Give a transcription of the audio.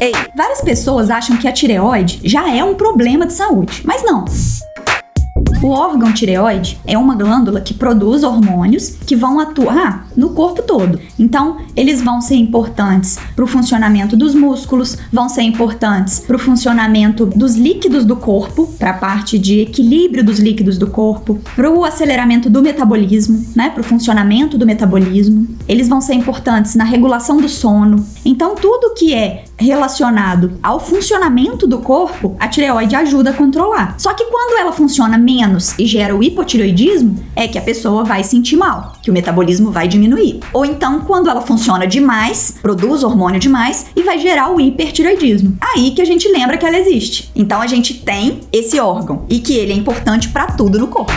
Ei, várias pessoas acham que a tireoide já é um problema de saúde, mas não. O órgão tireoide é uma glândula que produz hormônios que vão atuar no corpo todo. Então, eles vão ser importantes para o funcionamento dos músculos, vão ser importantes para o funcionamento dos líquidos do corpo, para a parte de equilíbrio dos líquidos do corpo, para o aceleramento do metabolismo, né, para o funcionamento do metabolismo. Eles vão ser importantes na regulação do sono. Então, tudo que é relacionado ao funcionamento do corpo, a tireoide ajuda a controlar. Só que quando ela funciona menos e gera o hipotireoidismo, é que a pessoa vai sentir mal, que o metabolismo vai diminuir. Ou então, quando ela funciona demais, produz hormônio demais e vai gerar o hipertireoidismo. Aí que a gente lembra que ela existe. Então a gente tem esse órgão e que ele é importante para tudo no corpo.